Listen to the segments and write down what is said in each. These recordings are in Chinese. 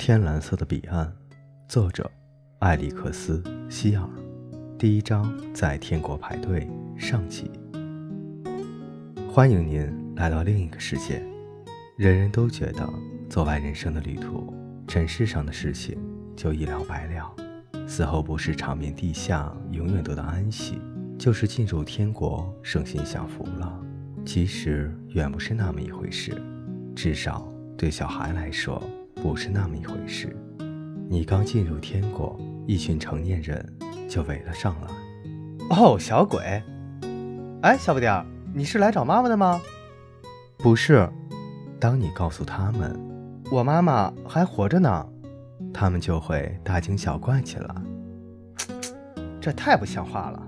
天蓝色的彼岸，作者艾利克斯·希尔，第一章在天国排队上集。欢迎您来到另一个世界。人人都觉得走完人生的旅途，尘世上的事情就一了百了，死后不是长眠地下永远得到安息，就是进入天国圣心享福了。其实远不是那么一回事，至少对小孩来说。不是那么一回事。你刚进入天国，一群成年人就围了上来。哦，小鬼！哎，小不点儿，你是来找妈妈的吗？不是。当你告诉他们我妈妈还活着呢，他们就会大惊小怪起来。这太不像话了！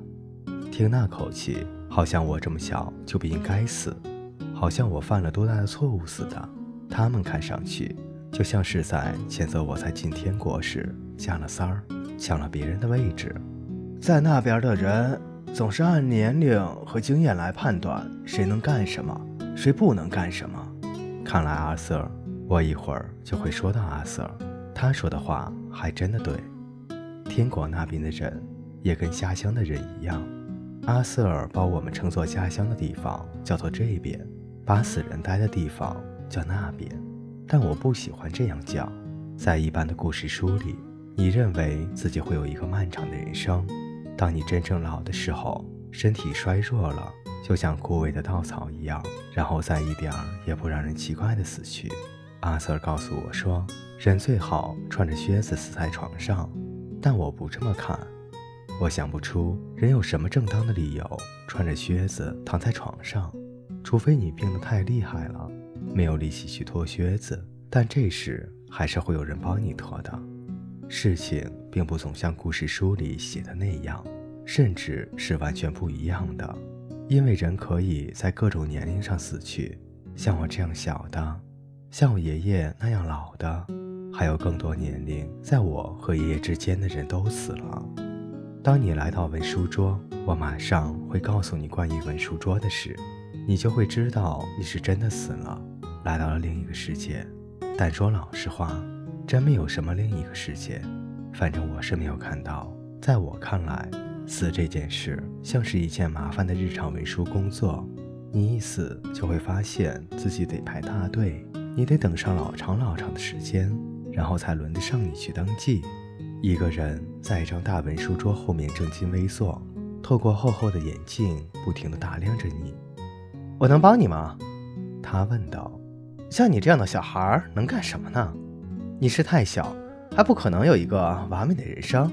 听那口气，好像我这么小就不应该死，好像我犯了多大的错误似的。他们看上去。就像是在谴责我在进天国时加了三儿，抢了别人的位置。在那边的人总是按年龄和经验来判断谁能干什么，谁不能干什么。看来阿瑟，我一会儿就会说到阿瑟。他说的话还真的对。天国那边的人也跟家乡的人一样。阿瑟尔把我们称作家乡的地方叫做这边，把死人待的地方叫那边。但我不喜欢这样叫。在一般的故事书里，你认为自己会有一个漫长的人生。当你真正老的时候，身体衰弱了，就像枯萎的稻草一样，然后再一点儿也不让人奇怪的死去。阿瑟告诉我说，人最好穿着靴子死在床上，但我不这么看。我想不出人有什么正当的理由穿着靴子躺在床上，除非你病得太厉害了。没有力气去脱靴子，但这时还是会有人帮你脱的。事情并不总像故事书里写的那样，甚至是完全不一样的。因为人可以在各种年龄上死去，像我这样小的，像我爷爷那样老的，还有更多年龄在我和爷爷之间的人都死了。当你来到文书桌，我马上会告诉你关于文书桌的事，你就会知道你是真的死了。来到了另一个世界，但说老实话，真没有什么另一个世界。反正我是没有看到。在我看来，死这件事像是一件麻烦的日常文书工作。你一死，就会发现自己得排大队，你得等上老长老长的时间，然后才轮得上你去登记。一个人在一张大文书桌后面正襟危坐，透过厚厚的眼镜，不停地打量着你。我能帮你吗？他问道。像你这样的小孩能干什么呢？你是太小，还不可能有一个完美的人生。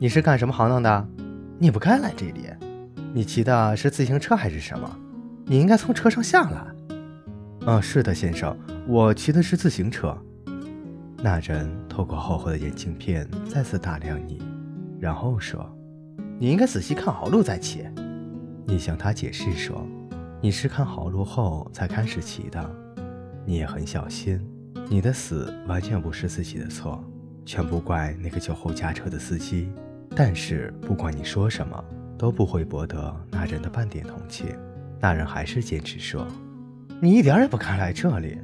你是干什么行当的？你不该来这里。你骑的是自行车还是什么？你应该从车上下来。嗯，是的，先生，我骑的是自行车。那人透过厚厚的眼镜片再次打量你，然后说：“你应该仔细看好路再骑。”你向他解释说：“你是看好路后才开始骑的。”你也很小心，你的死完全不是自己的错，全部怪那个酒后驾车的司机。但是不管你说什么，都不会博得那人的半点同情。那人还是坚持说：“你一点也不该来这里，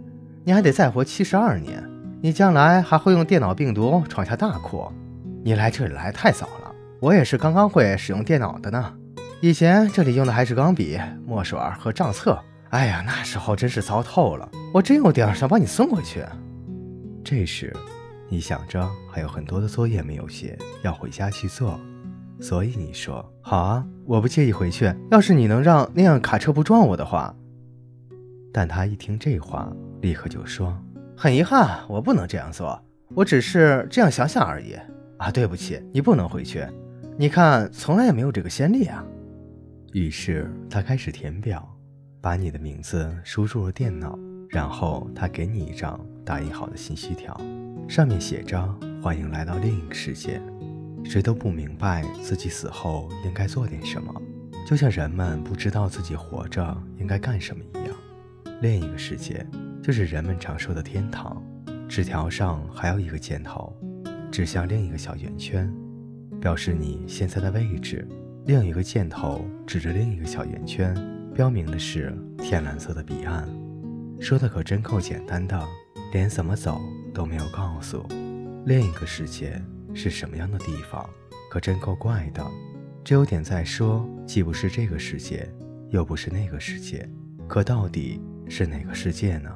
你还得再活七十二年，你将来还会用电脑病毒闯下大祸。你来这里来太早了，我也是刚刚会使用电脑的呢。以前这里用的还是钢笔、墨水和账册。”哎呀，那时候真是糟透了，我真有点想把你送回去。这时，你想着还有很多的作业没有写，要回家去做，所以你说好啊，我不介意回去。要是你能让那辆卡车不撞我的话。但他一听这话，立刻就说：“很遗憾，我不能这样做，我只是这样想想而已。啊，对不起，你不能回去。你看，从来也没有这个先例啊。”于是他开始填表。把你的名字输入了电脑，然后他给你一张打印好的信息条，上面写着“欢迎来到另一个世界”。谁都不明白自己死后应该做点什么，就像人们不知道自己活着应该干什么一样。另一个世界就是人们常说的天堂。纸条上还有一个箭头，指向另一个小圆圈，表示你现在的位置。另一个箭头指着另一个小圆圈。标明的是天蓝色的彼岸，说的可真够简单的。连怎么走都没有告诉。另一个世界是什么样的地方，可真够怪的。这有点在说，既不是这个世界，又不是那个世界，可到底是哪个世界呢？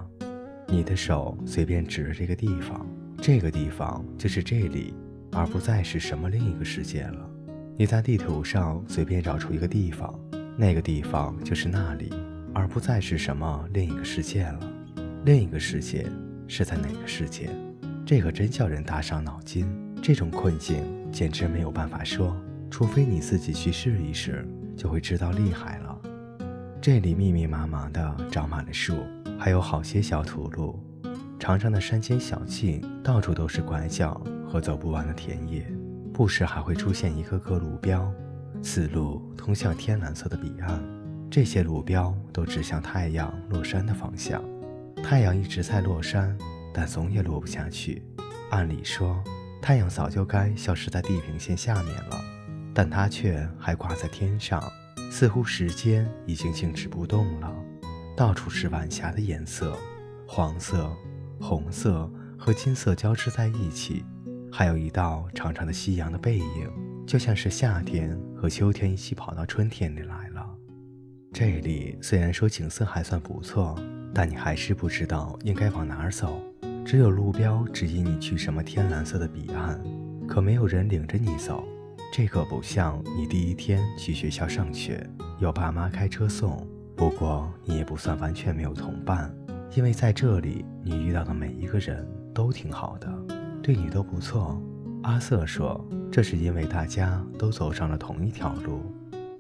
你的手随便指着这个地方，这个地方就是这里，而不再是什么另一个世界了。你在地图上随便找出一个地方，那个地方就是那里，而不再是什么另一个世界了。另一个世界是在哪个世界？这可真叫人大伤脑筋。这种困境简直没有办法说，除非你自己去试一试，就会知道厉害了。这里密密麻麻的长满了树。还有好些小土路，长长的山间小径，到处都是拐角和走不完的田野，不时还会出现一个个路标，此路通向天蓝色的彼岸。这些路标都指向太阳落山的方向。太阳一直在落山，但总也落不下去。按理说，太阳早就该消失在地平线下面了，但它却还挂在天上，似乎时间已经静止不动了。到处是晚霞的颜色，黄色、红色和金色交织在一起，还有一道长长的夕阳的背影，就像是夏天和秋天一起跑到春天里来了。这里虽然说景色还算不错，但你还是不知道应该往哪儿走，只有路标指引你去什么天蓝色的彼岸，可没有人领着你走。这可不像你第一天去学校上学，有爸妈开车送。不过你也不算完全没有同伴，因为在这里你遇到的每一个人都挺好的，对你都不错。阿瑟说：“这是因为大家都走上了同一条路，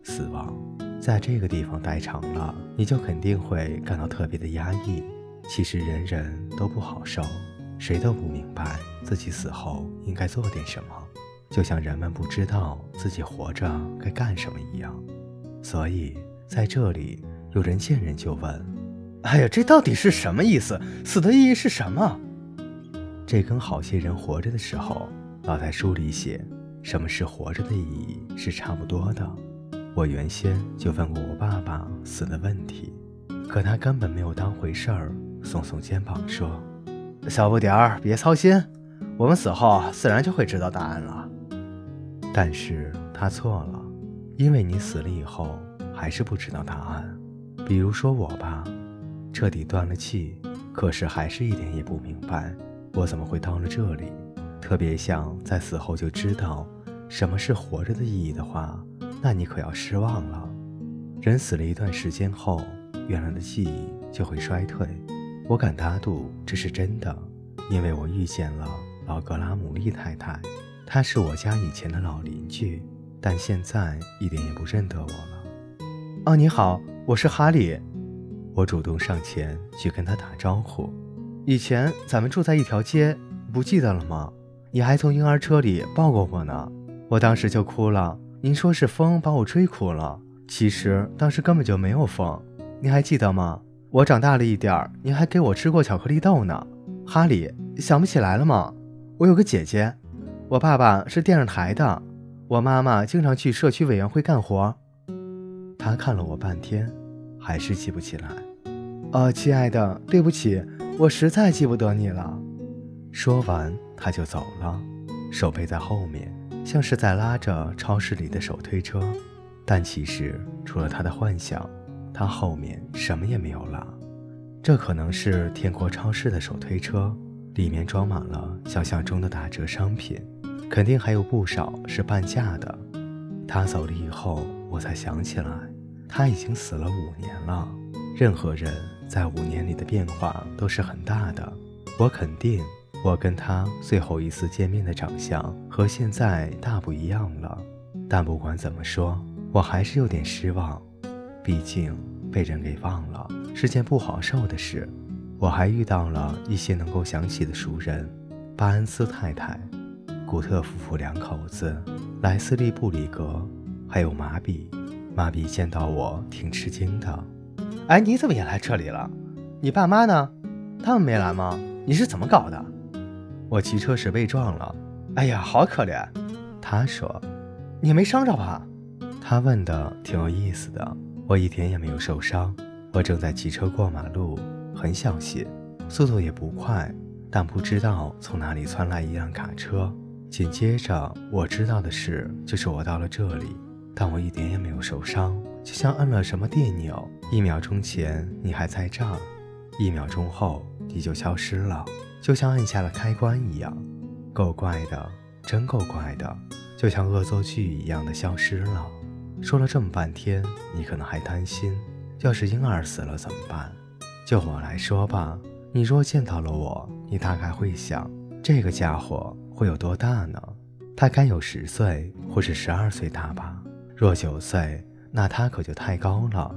死亡。在这个地方待长了，你就肯定会感到特别的压抑。其实人人都不好受，谁都不明白自己死后应该做点什么，就像人们不知道自己活着该干什么一样。所以在这里。”有人见人就问：“哎呀，这到底是什么意思？死的意义是什么？”这跟好些人活着的时候老在书里写什么是活着的意义是差不多的。我原先就问过我爸爸死的问题，可他根本没有当回事儿，耸耸肩膀说：“小不点儿，别操心，我们死后自然就会知道答案了。”但是他错了，因为你死了以后还是不知道答案。比如说我吧，彻底断了气，可是还是一点也不明白我怎么会到了这里。特别像在死后就知道什么是活着的意义的话，那你可要失望了。人死了一段时间后，原来的记忆就会衰退。我敢打赌这是真的，因为我遇见了老格拉姆利太太，她是我家以前的老邻居，但现在一点也不认得我了。哦，你好。我是哈利，我主动上前去跟他打招呼。以前咱们住在一条街，不记得了吗？你还从婴儿车里抱过我呢，我当时就哭了。您说是风把我吹哭了，其实当时根本就没有风。您还记得吗？我长大了一点儿，您还给我吃过巧克力豆呢。哈利，想不起来了吗？我有个姐姐，我爸爸是电视台的，我妈妈经常去社区委员会干活。他看了我半天，还是记不起来。哦，亲爱的，对不起，我实在记不得你了。说完，他就走了，手背在后面，像是在拉着超市里的手推车。但其实，除了他的幻想，他后面什么也没有拉。这可能是天国超市的手推车，里面装满了想象中的打折商品，肯定还有不少是半价的。他走了以后，我才想起来。他已经死了五年了。任何人在五年里的变化都是很大的。我肯定，我跟他最后一次见面的长相和现在大不一样了。但不管怎么说，我还是有点失望。毕竟被人给忘了是件不好受的事。我还遇到了一些能够想起的熟人：巴恩斯太太、古特夫妇两口子、莱斯利·布里格，还有马比。马比见到我挺吃惊的，哎，你怎么也来这里了？你爸妈呢？他们没来吗？你是怎么搞的？我骑车时被撞了，哎呀，好可怜。他说：“你没伤着吧？”他问的挺有意思的。我一点也没有受伤，我正在骑车过马路，很小心，速度也不快，但不知道从哪里窜来一辆卡车。紧接着，我知道的事就是我到了这里，但我一点也没有受伤，就像摁了什么电钮。一秒钟前你还在这儿，一秒钟后你就消失了，就像按下了开关一样。够怪的，真够怪的，就像恶作剧一样的消失了。说了这么半天，你可能还担心，要是婴儿死了怎么办？就我来说吧，你若见到了我，你大概会想，这个家伙。会有多大呢？他该有十岁或是十二岁大吧。若九岁，那他可就太高了；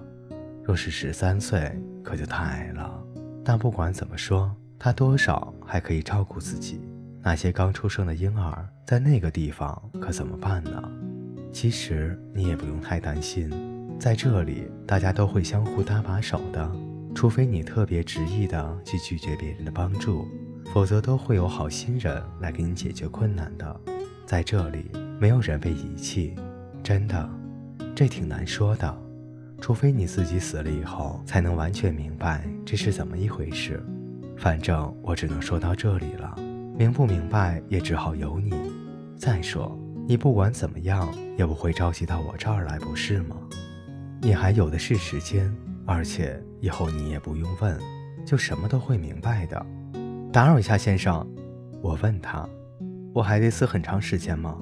若是十三岁，可就太矮了。但不管怎么说，他多少还可以照顾自己。那些刚出生的婴儿在那个地方可怎么办呢？其实你也不用太担心，在这里大家都会相互搭把手的，除非你特别执意的去拒绝别人的帮助。否则都会有好心人来给你解决困难的。在这里，没有人被遗弃，真的，这挺难说的。除非你自己死了以后，才能完全明白这是怎么一回事。反正我只能说到这里了，明不明白也只好由你。再说，你不管怎么样也不会着急到我这儿来，不是吗？你还有的是时间，而且以后你也不用问，就什么都会明白的。打扰一下，先生，我问他，我还得死很长时间吗？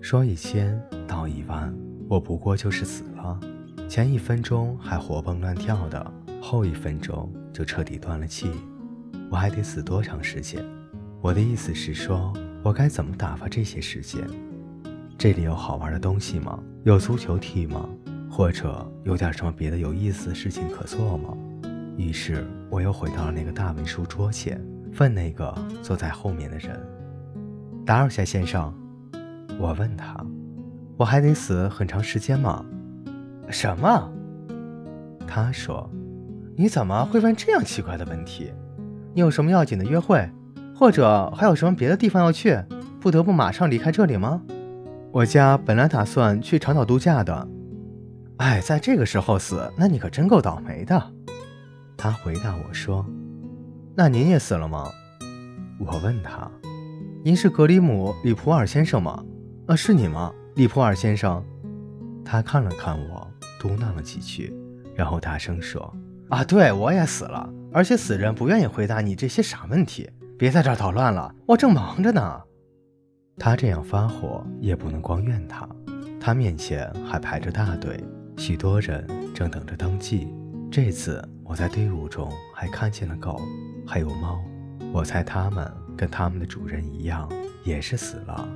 说一千道一万，我不过就是死了，前一分钟还活蹦乱跳的，后一分钟就彻底断了气，我还得死多长时间？我的意思是说，我该怎么打发这些时间？这里有好玩的东西吗？有足球踢吗？或者有点什么别的有意思的事情可做吗？于是我又回到了那个大文书桌前。问那个坐在后面的人：“打扰下，先生。”我问他：“我还得死很长时间吗？”“什么？”他说：“你怎么会问这样奇怪的问题？你有什么要紧的约会，或者还有什么别的地方要去，不得不马上离开这里吗？我家本来打算去长岛度假的。哎，在这个时候死，那你可真够倒霉的。”他回答我说。那您也死了吗？我问他：“您是格里姆·里普尔先生吗？啊，是你吗，里普尔先生？”他看了看我，嘟囔了几句，然后大声说：“啊，对我也死了，而且死人不愿意回答你这些傻问题。别在这儿捣乱了，我正忙着呢。”他这样发火也不能光怨他，他面前还排着大队，许多人正等着登记。这次我在队伍中还看见了狗。还有猫，我猜它们跟它们的主人一样，也是死了。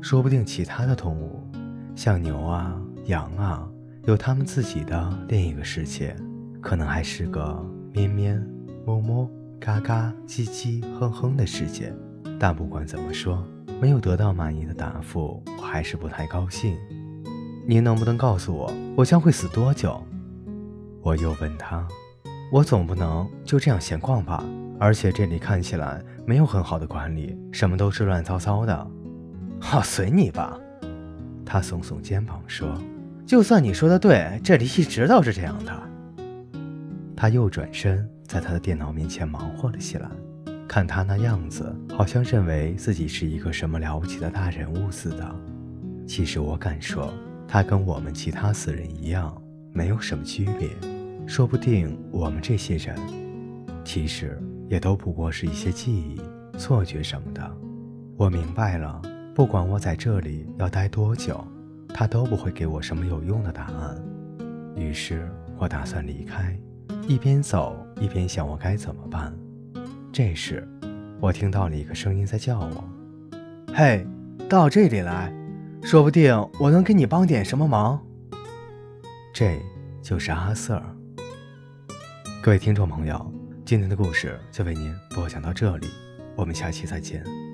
说不定其他的动物，像牛啊、羊啊，有它们自己的另一个世界，可能还是个咩咩、么么、嘎嘎、叽叽、哼哼的世界。但不管怎么说，没有得到满意的答复，我还是不太高兴。您能不能告诉我，我将会死多久？我又问他，我总不能就这样闲逛吧？而且这里看起来没有很好的管理，什么都是乱糟糟的。好，随你吧。他耸耸肩膀说：“就算你说的对，这里一直都是这样的。”他又转身在他的电脑面前忙活了起来，看他那样子，好像认为自己是一个什么了不起的大人物似的。其实我敢说，他跟我们其他死人一样，没有什么区别。说不定我们这些人，其实……也都不过是一些记忆、错觉什么的。我明白了，不管我在这里要待多久，他都不会给我什么有用的答案。于是我打算离开，一边走一边想我该怎么办。这时，我听到了一个声音在叫我：“嘿，到这里来，说不定我能给你帮点什么忙。”这就是阿瑟。各位听众朋友。今天的故事就为您播讲到这里，我们下期再见。